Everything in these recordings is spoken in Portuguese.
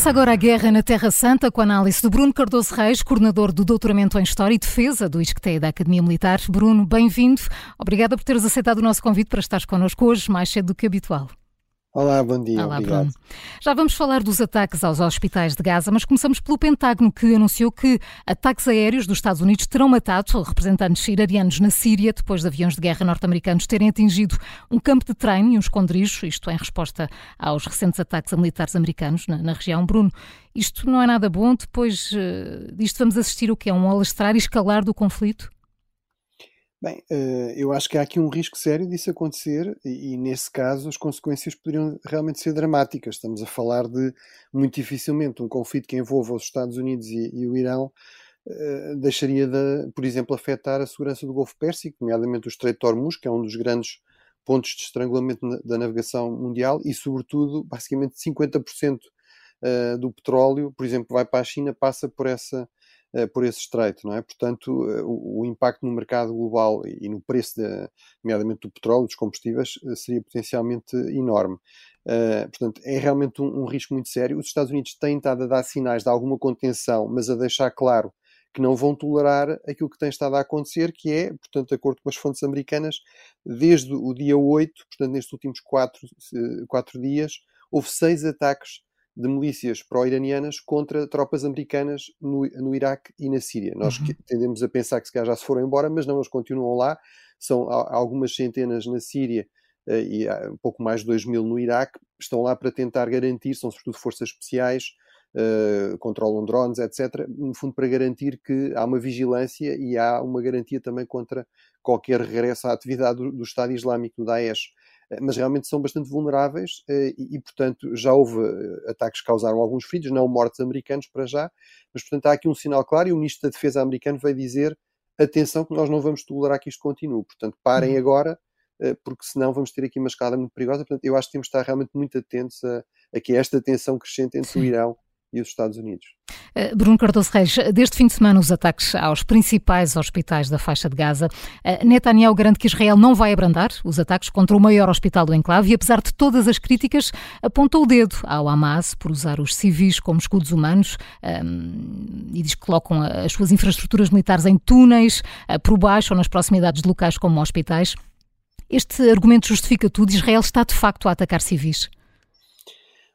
Começa agora a guerra na Terra Santa com a análise de Bruno Cardoso Reis, coordenador do Doutoramento em História e Defesa do ISCTE da Academia Militar. Bruno, bem-vindo. Obrigada por teres aceitado o nosso convite para estares connosco hoje, mais cedo do que habitual. Olá, bom dia. Olá, obrigado. Bruno. Já vamos falar dos ataques aos hospitais de Gaza, mas começamos pelo Pentágono, que anunciou que ataques aéreos dos Estados Unidos terão matado representantes iranianos na Síria depois de aviões de guerra norte-americanos terem atingido um campo de treino e um esconderijo, isto em resposta aos recentes ataques a militares americanos na, na região. Bruno, isto não é nada bom, depois uh, disto vamos assistir o que é um alastrar e escalar do conflito? Bem, eh, eu acho que há aqui um risco sério disso acontecer e, nesse caso, as consequências poderiam realmente ser dramáticas. Estamos a falar de, muito dificilmente, um conflito que envolva os Estados Unidos e, e o Irão uh, deixaria de, por exemplo, afetar a segurança do Golfo Pérsico, nomeadamente o Estreito de Hormuz, que é um dos grandes pontos de estrangulamento da navegação mundial e, sobretudo, basicamente 50% uh, do petróleo, por exemplo, vai para a China, passa por essa eh, por esse estreito, não é? Portanto, eh, o, o, impacto no mercado global e no preço, de, nomeadamente do petróleo, dos combustíveis, eh, seria potencialmente enorme. Uh, portanto, é realmente um, um, risco muito sério. Os Estados Unidos têm estado a dar sinais de alguma contenção, mas a deixar claro que não vão tolerar aquilo que tem estado a acontecer, que é, portanto, de acordo com as fontes americanas, desde o dia 8, portanto, nestes últimos 4, 4 dias, houve seis ataques de milícias pró-iranianas contra tropas americanas no, no Iraque e na Síria. Nós uhum. tendemos a pensar que se calhar já se foram embora, mas não, eles continuam lá. São algumas centenas na Síria uh, e um pouco mais de 2 mil no Iraque. Estão lá para tentar garantir, são sobretudo forças especiais, uh, controlam drones, etc. No fundo, para garantir que há uma vigilância e há uma garantia também contra qualquer regresso à atividade do, do Estado Islâmico, do Daesh. Eh, mas realmente são bastante vulneráveis eh, e, e, portanto, já houve eh, ataques que causaram alguns feridos, não mortos americanos para já, mas, portanto, há aqui um sinal claro e o Ministro da Defesa americano veio dizer atenção que nós não vamos tolerar que isto continue, portanto, parem uhum. agora, porque senão vamos ter aqui uma escada muito perigosa, portanto, eu acho que temos de estar realmente muito atentos a, a que esta tensão crescente entre Sim. o Irão e os Estados Unidos. Eh, Bruno Cardoso Reis, desde fim de semana os ataques aos principais hospitais da faixa de Gaza. Eh, Netanyahu garante que Israel não vai abrandar os ataques contra o maior hospital do enclave e, apesar de todas as críticas, apontou o dedo ao Hamas por usar os civis como escudos humanos um, ehm, e diz que colocam as suas infraestruturas militares em túneis, eh, por baixo ou nas proximidades de locais como hospitais. Este argumento justifica tudo. Israel está de facto a atacar civis.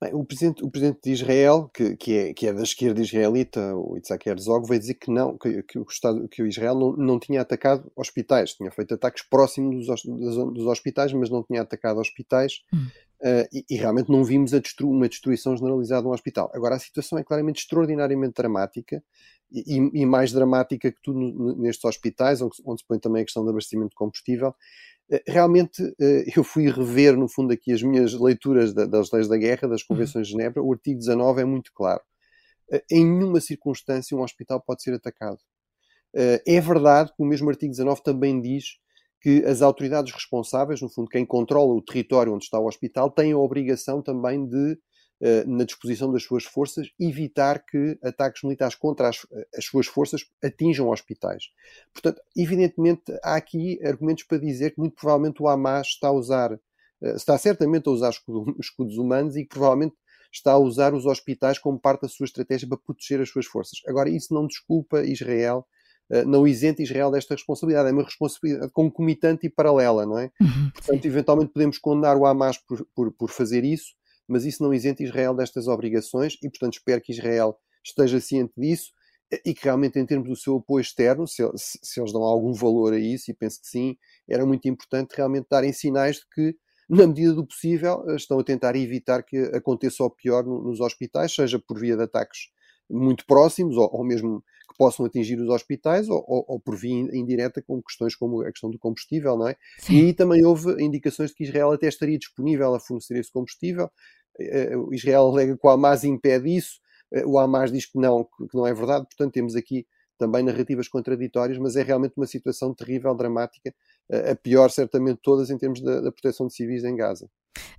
Bem, o, presidente, o presidente de Israel, que, que, é, que é da esquerda israelita, o Isaac Herzog, veio dizer que não, que, que o, Estado, que o Israel não, não tinha atacado hospitais, tinha feito ataques próximos dos, dos hospitais, mas não tinha atacado hospitais, hum. uh, e, e, realmente não vimos destru, uma destruição generalizada no hospital. Agora, a situação é claramente extraordinariamente dramática, e, e mais dramática que tudo nestes hospitais, onde, onde se põe também a questão do abastecimento de combustível, realmente eh, eu fui rever, no fundo, aqui as minhas leituras das leis da guerra, das uhum. convenções de Genebra. O artigo 19 é muito claro. Eh, em nenhuma circunstância um hospital pode ser atacado. É verdade que o mesmo artigo 19 também diz que as autoridades responsáveis, no fundo, quem controla o território onde está o hospital, têm a obrigação também de eh, na disposição das suas forças, evitar que ataques militares contra as, as, suas forças atinjam hospitais. Portanto, evidentemente, há aqui argumentos para dizer que muito provavelmente o Hamas está a usar, eh, está certamente a usar escudos humanos e que provavelmente está a usar os hospitais como parte da sua estratégia para proteger as suas forças. Agora, isso não desculpa Israel eh, não isenta Israel desta responsabilidade. É uma responsabilidade concomitante e paralela, não é? Uhum, Portanto, sim. eventualmente podemos condenar o Hamas por, por, por, fazer isso, mas isso não isenta Israel destas obrigações e, portanto, espero que Israel esteja ciente disso e que realmente, em termos do seu apoio externo, se, se, eles dão algum valor a isso, e penso que sim, era muito importante realmente darem sinais de que, na medida do possível, estão a tentar evitar que aconteça o pior nos hospitais, seja por via de ataques muito próximos ou, ou mesmo que possam atingir os hospitais ou, ou, ou, por via indireta com questões como a questão do combustível, não é? Sim. E aí também houve indicações de que Israel até estaria disponível a fornecer esse combustível. Eh, Israel alega que o Hamas impede isso, eh, o Hamas diz que não, que não é verdade, portanto temos aqui também narrativas contraditórias, mas é realmente uma situação terrível, dramática, eh, a pior certamente todas em termos da, da proteção de civis em Gaza.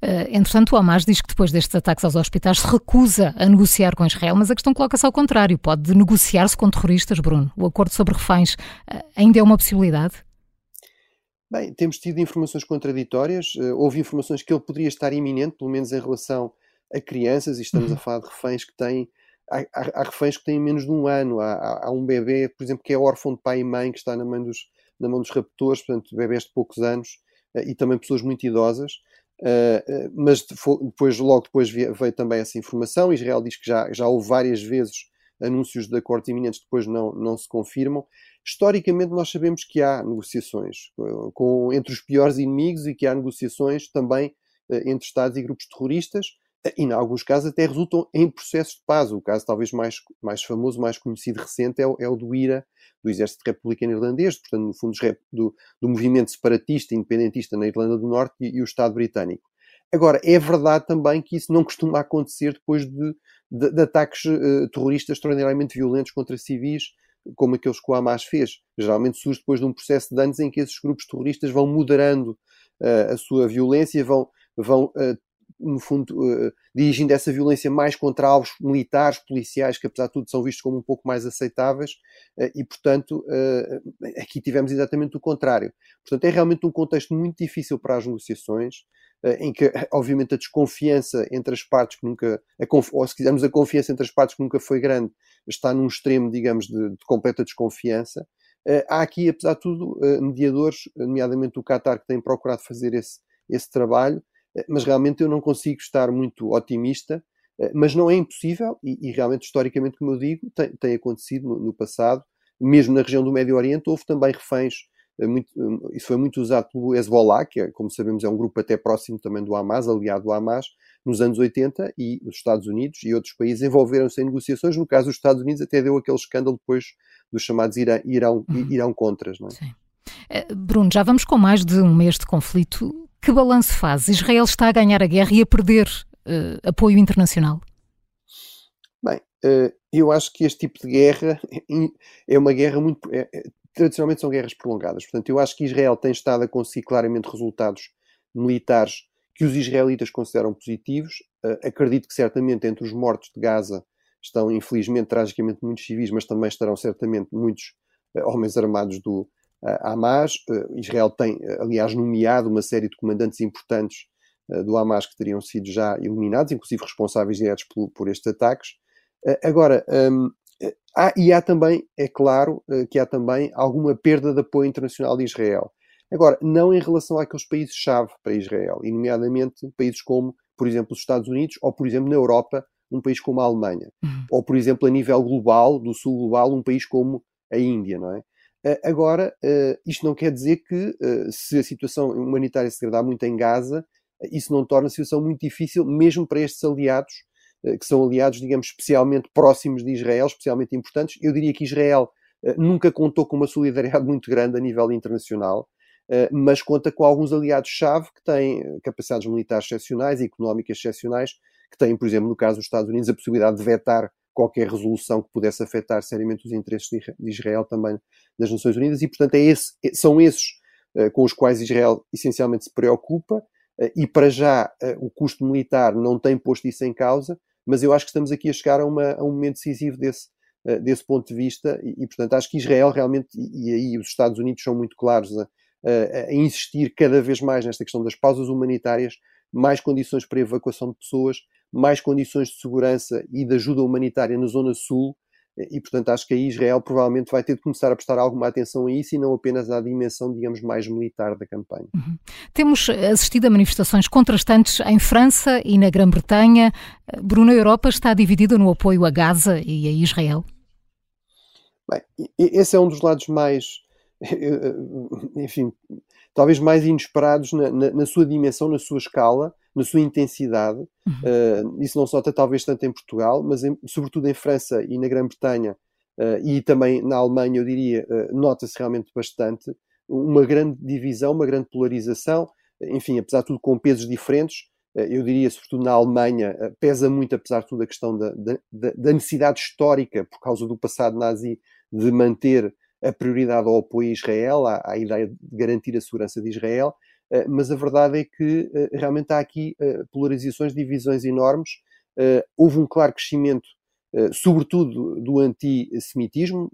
Uh, entretanto, o Hamas diz que depois destes ataques aos hospitais se recusa a negociar com Israel, mas a questão coloca-se ao contrário. Pode negociar-se com terroristas, Bruno? O acordo sobre reféns uh, ainda é uma possibilidade? Bem, temos tido informações contraditórias. Uh, houve informações que ele poderia estar iminente, pelo menos em relação a crianças, e estamos a uhum. falar de reféns que têm há, há, reféns que têm menos de um ano, há, há, um bebê, por exemplo, que é órfão de pai e mãe, que está na mão dos, na mão dos raptores, portanto, bebés de poucos anos, uh, e também pessoas muito idosas. Uh, mas depois, logo depois veio, veio, também essa informação. Israel diz que já, já houve várias vezes anúncios de acordos iminentes, depois não, não se confirmam. Historicamente, nós sabemos que há negociações com, entre os piores inimigos e que há negociações também entre Estados e grupos terroristas e, em alguns casos, até resultam em processos de paz. O caso talvez mais, mais famoso, mais conhecido recente é o, é o do IRA, do Exército Republicano Irlandês, portanto, no fundo, do, do movimento separatista independentista na Irlanda do Norte e, e, o Estado britânico. Agora, é verdade também que isso não costuma acontecer depois de, de, de ataques uh, terroristas extraordinariamente violentos contra civis, como aqueles que o Hamas fez. Geralmente surge depois de um processo de anos em que esses grupos terroristas vão moderando uh, a sua violência, vão, vão uh, no fundo, uh, dirigindo essa violência mais contra alvos militares, policiais, que apesar de tudo são vistos como um pouco mais aceitáveis, uh, e portanto, uh, aqui tivemos exatamente o contrário. Portanto, é realmente um contexto muito difícil para as negociações, em que, obviamente, a desconfiança entre as partes que nunca, ou se quisermos, a confiança entre as partes que nunca foi grande, está num extremo, digamos, de, de completa desconfiança. há aqui, apesar de tudo, mediadores, nomeadamente o Qatar, que tem procurado fazer esse, esse trabalho, eh, mas realmente eu não consigo estar muito otimista. Eh, mas não é impossível, e, e realmente, historicamente, como eu digo, tem, tem acontecido no, no, passado, mesmo na região do Médio Oriente, houve também reféns. Eh, muito, isso foi muito usado pelo Hezbollah, que, é, como sabemos, é um grupo até próximo também do Hamas, aliado do Hamas, nos anos 80, e os Estados Unidos e outros países envolveram-se em negociações. No caso dos Estados Unidos, até deu aquele escândalo depois dos chamados Irão, Irão, uhum. Irão Contras. Não é? Sim. Bruno, já vamos com mais de um mês de conflito. Que balanço faz? Israel está a ganhar a guerra e a perder uh, apoio internacional? Bem, uh, eu acho que este tipo de guerra é uma guerra muito. Tradicionalmente são guerras prolongadas. Portanto, eu acho que Israel tem estado a conseguir claramente resultados militares que os israelitas consideram positivos. Uh, acredito que certamente entre os mortos de Gaza estão, infelizmente, tragicamente muitos civis, mas também estarão certamente muitos homens armados do, Hamas. Eh, Israel tem, aliás, nomeado uma série de comandantes importantes do Hamas que teriam sido já eliminados, inclusive responsáveis diretos por, por estes ataques. Agora, um, há, e há também, é claro, que há também alguma perda de apoio internacional de Israel. Agora, não em relação àqueles países-chave para Israel, e nomeadamente países como, por exemplo, os Estados Unidos, ou, por exemplo, na Europa, um país como a Alemanha. Uhum. Ou, por exemplo, a nível global, do sul global, um país como a Índia, não é? Eh, agora, eh, isto não quer dizer que, eh, se a situação humanitária se degradar muito em Gaza, isso não torna a situação muito difícil, mesmo para estes aliados, que são aliados, digamos, especialmente próximos de Israel, especialmente importantes. Eu diria que Israel nunca contou com uma solidariedade muito grande a nível internacional, mas conta com alguns aliados-chave que têm capacidades militares excepcionais e económicas excepcionais, que têm, por exemplo, no caso dos Estados Unidos, a possibilidade de vetar qualquer resolução que pudesse afetar seriamente os interesses de Israel também das Nações Unidas, e portanto é esse, é, são esses com os quais Israel essencialmente se preocupa, e para já o custo militar não tem posto isso em causa, mas eu acho que estamos aqui a chegar a, uma, a um momento decisivo desse, desse ponto de vista, e, e, portanto acho que Israel realmente, e, e, aí os Estados Unidos são muito claros a, a, a insistir cada vez mais nesta questão das pausas humanitárias, mais condições para evacuação de pessoas, mais condições de segurança e de ajuda humanitária na Zona Sul, e portanto acho que aí Israel provavelmente vai ter de começar a prestar alguma atenção a isso e não apenas à dimensão, digamos, mais militar da campanha. Uhum. Temos assistido a manifestações contrastantes em França e na Grã-Bretanha. Bruno, a Europa está dividida no apoio a Gaza e a Israel? Bem, esse é um dos lados mais, enfim, talvez mais inesperados na, na, na sua dimensão, na sua escala, na sua intensidade. Uhum. Uh, isso não só talvez tanto em Portugal, mas em, sobretudo em França e na Grã-Bretanha uh, e também na Alemanha, eu diria, uh, nota-se realmente bastante uma grande divisão, uma grande polarização, enfim, apesar de tudo com pesos diferentes. Eu diria, sobretudo na Alemanha, pesa muito, apesar de tudo, a questão da, da, da necessidade histórica, por causa do passado nazi, de manter a prioridade ao apoio a Israel, à, à ideia de garantir a segurança de Israel, eh, mas a verdade é que eh, realmente há aqui eh, polarizações, divisões enormes. houve um claro crescimento, sobretudo do antissemitismo,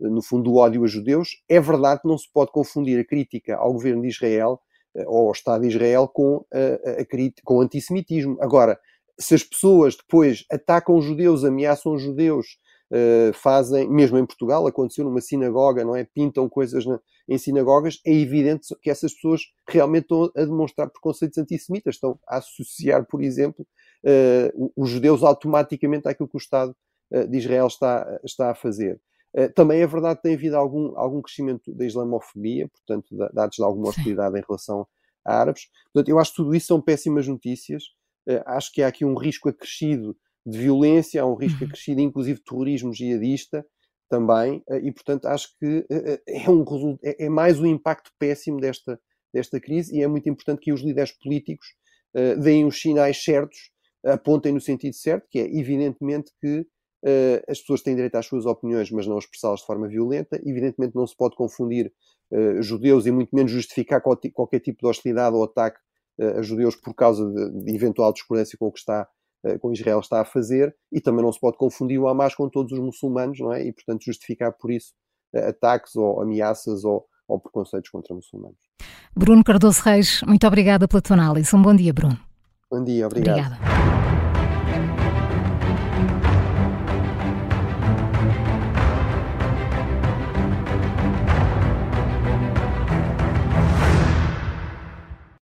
no fundo do ódio a judeus. É verdade que não se pode confundir a crítica ao governo de Israel ou ao Estado de Israel com, a, com o antissemitismo. Agora, se as pessoas depois atacam os judeus, ameaçam os judeus, uh, fazem, mesmo em Portugal, aconteceu numa sinagoga, não é? Pintam coisas na, em sinagogas, é evidente que essas pessoas realmente estão a demonstrar preconceitos antissemitas, estão a associar, por exemplo, uh, os judeus automaticamente àquilo que o Estado uh, de Israel está, está a fazer. Também é verdade que tem havido algum, algum crescimento da islamofobia, portanto, dados de alguma hostilidade em relação a árabes. Portanto, eu acho que tudo isso são péssimas notícias. Acho que há aqui um risco acrescido de violência, há um risco uhum. acrescido, inclusive terrorismo jihadista também, eh, e portanto acho que eh, eh, é, um, é, é mais um impacto péssimo desta, desta crise e é muito importante que os líderes políticos uh, deem os sinais certos, apontem no sentido certo, que é evidentemente que uh, as pessoas têm direito às suas opiniões, mas não expressá-las de forma violenta. Evidentemente não se pode confundir uh, judeus e muito menos justificar qualquer, tipo de hostilidade ou ataque a judeus por causa de, de eventual discordância com o que está com Israel está a fazer, e também não se pode confundir o Hamas com todos os muçulmanos, não é? E, portanto, justificar por isso eh, ataques ou ameaças ou, ou preconceitos contra muçulmanos. Bruno Cardoso Reis, muito obrigada pela tua análise. Um bom dia, Bruno. Bom dia, obrigado. Obrigada.